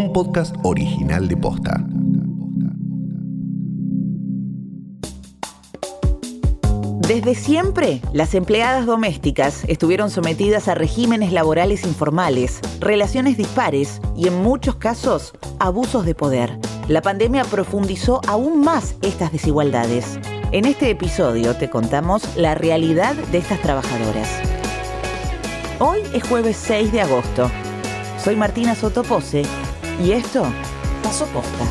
un podcast original de Posta. Desde siempre, las empleadas domésticas estuvieron sometidas a regímenes laborales informales, relaciones dispares y en muchos casos abusos de poder. La pandemia profundizó aún más estas desigualdades. En este episodio te contamos la realidad de estas trabajadoras. Hoy es jueves 6 de agosto. Soy Martina Sotopose y esto pasó posta.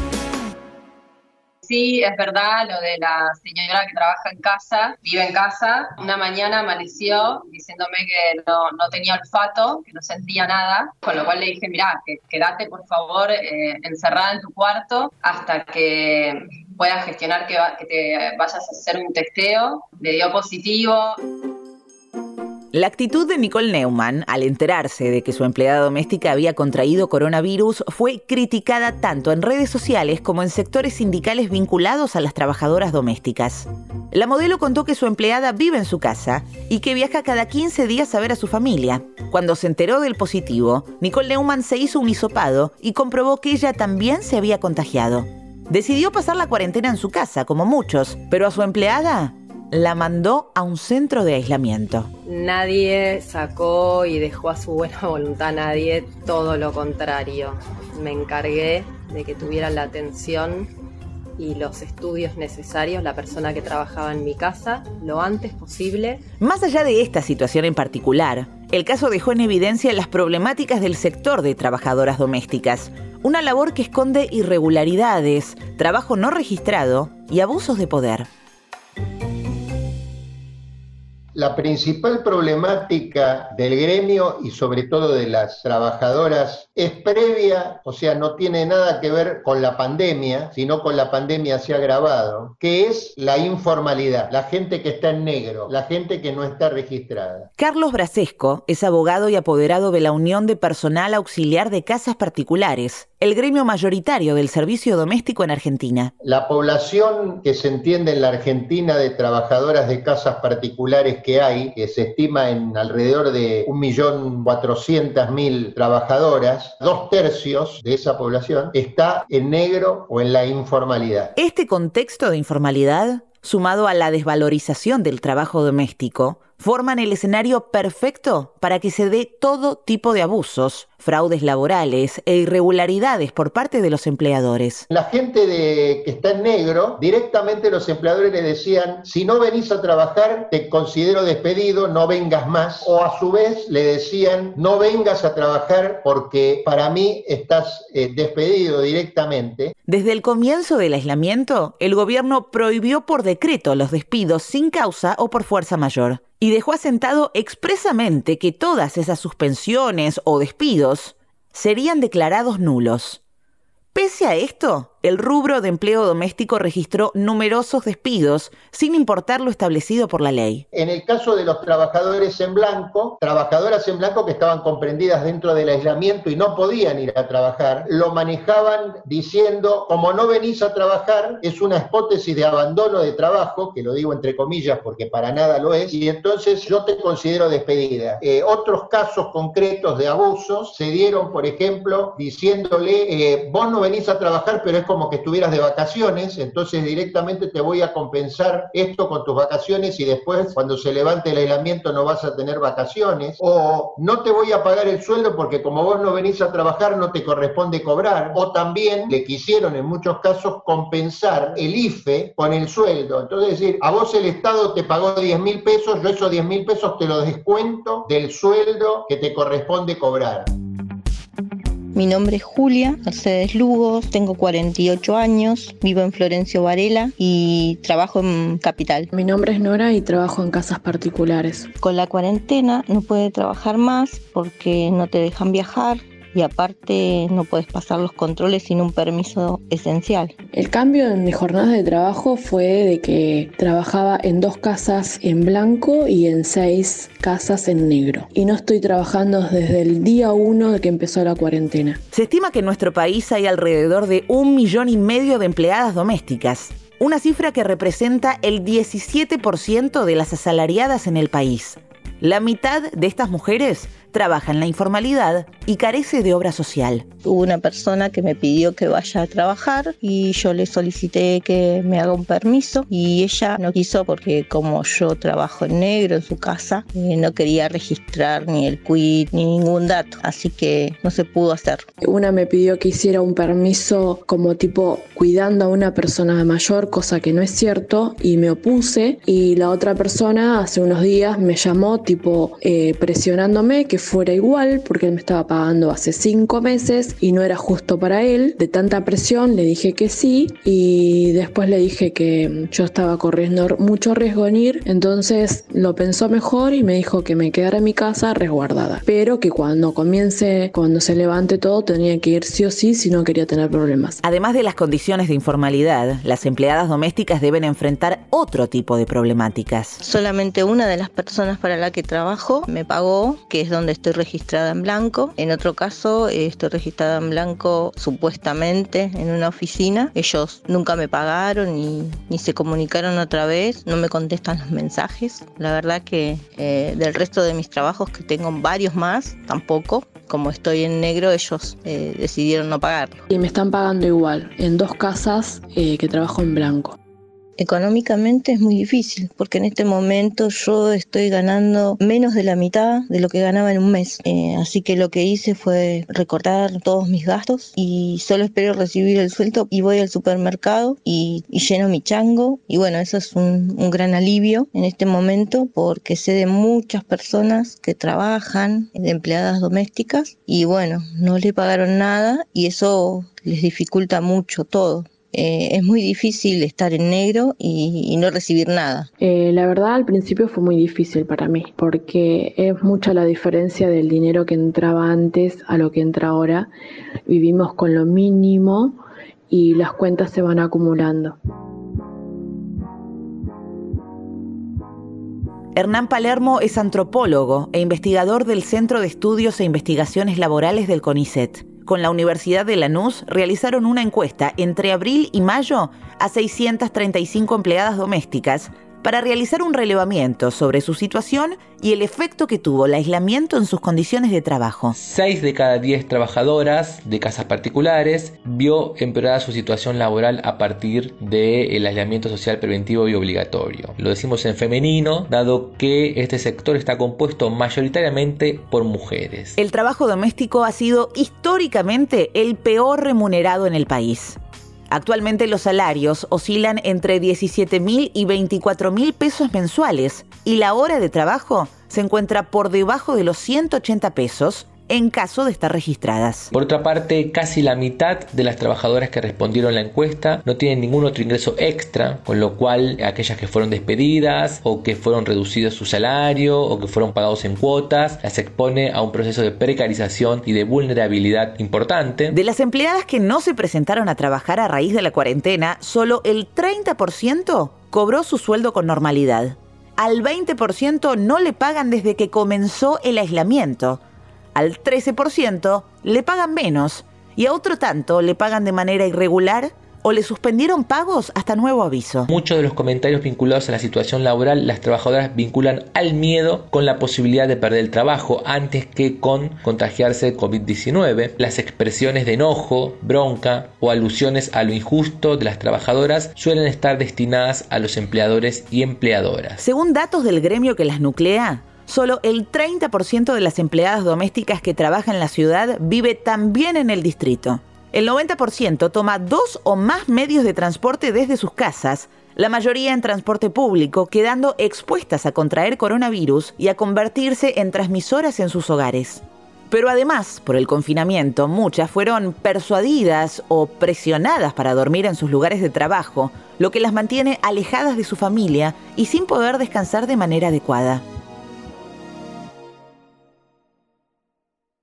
Sí, es verdad lo de la señora que trabaja en casa, vive en casa. Una mañana amaneció diciéndome que no, tenía olfato, que no sentía nada, con lo cual le dije, mira, que, quédate por favor eh, encerrada en tu cuarto hasta que puedas gestionar que, que te vayas a hacer un testeo. Le dio positivo. La actitud de Nicole Neumann al enterarse de que su empleada doméstica había contraído coronavirus fue criticada tanto en redes sociales como en sectores sindicales vinculados a las trabajadoras domésticas. La modelo contó que su empleada vive en su casa y que viaja cada 15 días a ver a su familia. Cuando se enteró del positivo, Nicole Neumann se hizo un hisopado y comprobó que ella también se había contagiado. Decidió pasar la cuarentena en su casa, como muchos, pero a su empleada la mandó a un centro de aislamiento. Nadie sacó y dejó a su buena voluntad a nadie, todo lo contrario. Me encargué de que tuviera la atención y los estudios necesarios la persona que trabajaba en mi casa lo antes posible. Más allá de esta situación en particular, el caso dejó en evidencia las problemáticas del sector de trabajadoras domésticas, una labor que esconde irregularidades, trabajo no registrado y abusos de poder la principal problemática del gremio y sobre todo de las trabajadoras es previa, o sea, no tiene nada que ver con la pandemia, sino con la pandemia se ha agravado, que es la informalidad, la gente que está en negro, la gente que no está registrada. Carlos Brasesco es abogado y apoderado de la Unión de Personal Auxiliar de Casas Particulares, el gremio mayoritario del servicio doméstico en Argentina. La población que se entiende en la Argentina de trabajadoras de casas particulares que hay, que se estima en alrededor de 1.400.000 trabajadoras, dos tercios de esa población está en negro o en la informalidad. Este contexto de informalidad, sumado a la desvalorización del trabajo doméstico, forman el escenario perfecto para que se dé todo tipo de abusos, fraudes laborales e irregularidades por parte de los empleadores. La gente de, que está en negro, directamente los empleadores le decían, si no venís a trabajar, te considero despedido, no vengas más. O a su vez le decían, no vengas a trabajar porque para mí estás eh, despedido directamente. Desde el comienzo del aislamiento, el gobierno prohibió por decreto los despidos sin causa o por fuerza mayor y dejó asentado expresamente que todas esas suspensiones o despidos serían declarados nulos. Pese a esto, el rubro de empleo doméstico registró numerosos despidos, sin importar lo establecido por la ley. En el caso de los trabajadores en blanco, trabajadoras en blanco que estaban comprendidas dentro del aislamiento y no podían ir a trabajar, lo manejaban diciendo, como no venís a trabajar, es una hipótesis de abandono de trabajo, que lo digo entre comillas porque para nada lo es, y entonces yo te considero despedida. Eh, otros casos concretos de abusos se dieron, por ejemplo, diciéndole, eh, vos no venís a trabajar, pero es como que estuvieras de vacaciones, entonces directamente te voy a compensar esto con tus vacaciones y después cuando se levante el aislamiento no vas a tener vacaciones, o no te voy a pagar el sueldo porque como vos no venís a trabajar no te corresponde cobrar, o también le quisieron en muchos casos compensar el IFE con el sueldo, entonces decir, a vos el Estado te pagó 10 mil pesos, yo esos 10 mil pesos te los descuento del sueldo que te corresponde cobrar. Mi nombre es Julia Mercedes Lugo, tengo 48 años, vivo en Florencio Varela y trabajo en Capital. Mi nombre es Nora y trabajo en casas particulares. Con la cuarentena no puede trabajar más porque no te dejan viajar, y aparte no puedes pasar los controles sin un permiso esencial. El cambio en mi jornada de trabajo fue de que trabajaba en dos casas en blanco y en seis casas en negro. Y no estoy trabajando desde el día uno de que empezó la cuarentena. Se estima que en nuestro país hay alrededor de un millón y medio de empleadas domésticas. Una cifra que representa el 17% de las asalariadas en el país. La mitad de estas mujeres trabaja en la informalidad y carece de obra social. Hubo una persona que me pidió que vaya a trabajar y yo le solicité que me haga un permiso y ella no quiso porque como yo trabajo en negro en su casa, eh, no quería registrar ni el quit ni ningún dato, así que no se pudo hacer. Una me pidió que hiciera un permiso como tipo cuidando a una persona mayor, cosa que no es cierto, y me opuse y la otra persona hace unos días me llamó tipo eh, presionándome que fuera igual porque él me estaba pagando hace cinco meses y no era justo para él. De tanta presión le dije que sí y después le dije que yo estaba corriendo mucho riesgo en ir, entonces lo pensó mejor y me dijo que me quedara en mi casa resguardada, pero que cuando comience, cuando se levante todo, tenía que ir sí o sí si no quería tener problemas. Además de las condiciones de informalidad, las empleadas domésticas deben enfrentar otro tipo de problemáticas. Solamente una de las personas para la que trabajo me pagó, que es donde estoy registrada en blanco. En otro caso, eh, estoy registrada en blanco supuestamente en una oficina. Ellos nunca me pagaron ni, se comunicaron otra vez, no me contestan los mensajes. La verdad que eh, del resto de mis trabajos, que tengo varios más, tampoco. Como estoy en negro, ellos eh, decidieron no pagarlo. Y me están pagando igual, en dos casas que trabajo en blanco. Económicamente es muy difícil porque en este momento yo estoy ganando menos de la mitad de lo que ganaba en un mes. Eh, así que lo que hice fue recortar todos mis gastos y solo espero recibir el sueldo y voy al supermercado y, lleno mi chango. Y bueno, eso es un, un gran alivio en este momento porque sé de muchas personas que trabajan de empleadas domésticas y bueno, no le pagaron nada y eso les dificulta mucho todo. Eh, es muy difícil estar en negro y, no recibir nada. Eh, la verdad al principio fue muy difícil para mí porque es mucha la diferencia del dinero que entraba antes a lo que entra ahora. Vivimos con lo mínimo y las cuentas se van acumulando. Hernán Palermo es antropólogo e investigador del Centro de Estudios e Investigaciones Laborales del CONICET con la Universidad de Lanús realizaron una encuesta entre abril y mayo a 635 empleadas domésticas para realizar un relevamiento sobre su situación y el efecto que tuvo el aislamiento en sus condiciones de trabajo. Seis de cada diez trabajadoras de casas particulares vio empeorada su situación laboral a partir del aislamiento social preventivo y obligatorio. Lo decimos en femenino, dado que este sector está compuesto mayoritariamente por mujeres. El trabajo doméstico ha sido históricamente el peor remunerado en el país. Actualmente los salarios oscilan entre 17 mil y 24 mil pesos mensuales y la hora de trabajo se encuentra por debajo de los 180 pesos en caso de estar registradas. Por otra parte, casi la mitad de las trabajadoras que respondieron la encuesta no tienen ningún otro ingreso extra, con lo cual aquellas que fueron despedidas o que fueron reducidos su salario o que fueron pagados en cuotas, las expone a un proceso de precarización y de vulnerabilidad importante. De las empleadas que no se presentaron a trabajar a raíz de la cuarentena, solo el 30% cobró su sueldo con normalidad. Al 20% no le pagan desde que comenzó el aislamiento al 13% le pagan menos y a otro tanto le pagan de manera irregular o le suspendieron pagos hasta nuevo aviso. Muchos de los comentarios vinculados a la situación laboral, las trabajadoras vinculan al miedo con la posibilidad de perder el trabajo antes que con contagiarse de COVID-19. Las expresiones de enojo, bronca o alusiones a lo injusto de las trabajadoras suelen estar destinadas a los empleadores y empleadoras. Según datos del gremio que las nuclea, solo el 30% de las empleadas domésticas que trabajan en la ciudad vive también en el distrito. El 90% toma dos o más medios de transporte desde sus casas, la mayoría en transporte público, quedando expuestas a contraer coronavirus y a convertirse en transmisoras en sus hogares. Pero además, por el confinamiento, muchas fueron persuadidas o presionadas para dormir en sus lugares de trabajo, lo que las mantiene alejadas de su familia y sin poder descansar de manera adecuada.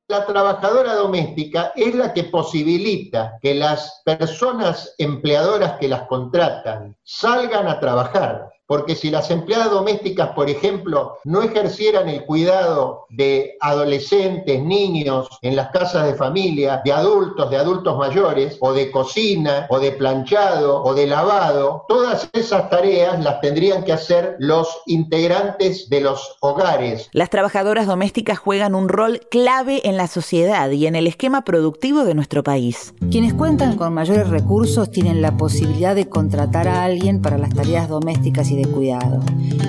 La trabajadora doméstica es la que posibilita que las personas empleadoras que las contratan salgan a trabajar porque si las empleadas domésticas, por ejemplo, no ejercieran el cuidado de adolescentes, niños en las casas de familia, de adultos, de adultos mayores, o de cocina, o de planchado, o de lavado, todas esas tareas las tendrían que hacer los integrantes de los hogares. Las trabajadoras domésticas juegan un rol clave en la sociedad y en el esquema productivo de nuestro país. Quienes cuentan con mayores recursos tienen la posibilidad de contratar a alguien para las tareas domésticas y de cuidado.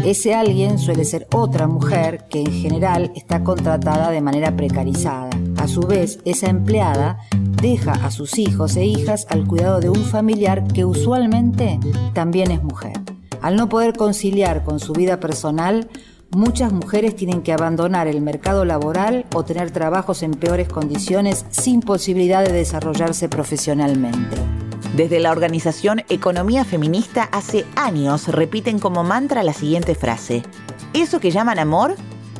Ese alguien suele ser otra mujer que en general está contratada de manera precarizada. A su vez, esa empleada deja a sus hijos e hijas al cuidado de un familiar que usualmente también es mujer. Al no poder conciliar con su vida personal, muchas mujeres tienen que abandonar el mercado laboral o tener trabajos en peores condiciones sin posibilidad de desarrollarse profesionalmente. Desde la organización Economía Feminista hace años repiten como mantra la siguiente frase. Eso que llaman amor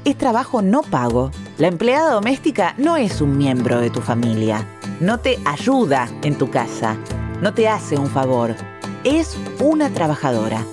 es trabajo no pago. La empleada doméstica no es un miembro de tu familia. No te ayuda en tu casa. No te hace un favor. Es una trabajadora.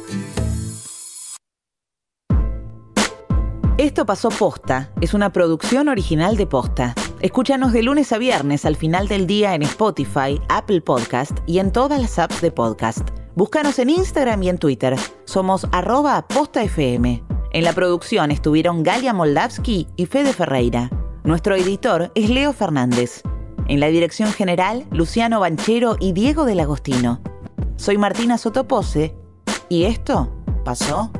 Esto pasó posta. Es una producción original de posta. Escúchanos de lunes a viernes al final del día en Spotify, Apple Podcast y en todas las apps de podcast. Búscanos en Instagram y en Twitter. Somos arroba postafm. En la producción estuvieron Galia Moldavsky y Fede Ferreira. Nuestro editor es Leo Fernández. En la dirección general, Luciano Banchero y Diego del Agostino. Soy Martina Sotopose y esto pasó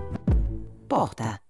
posta.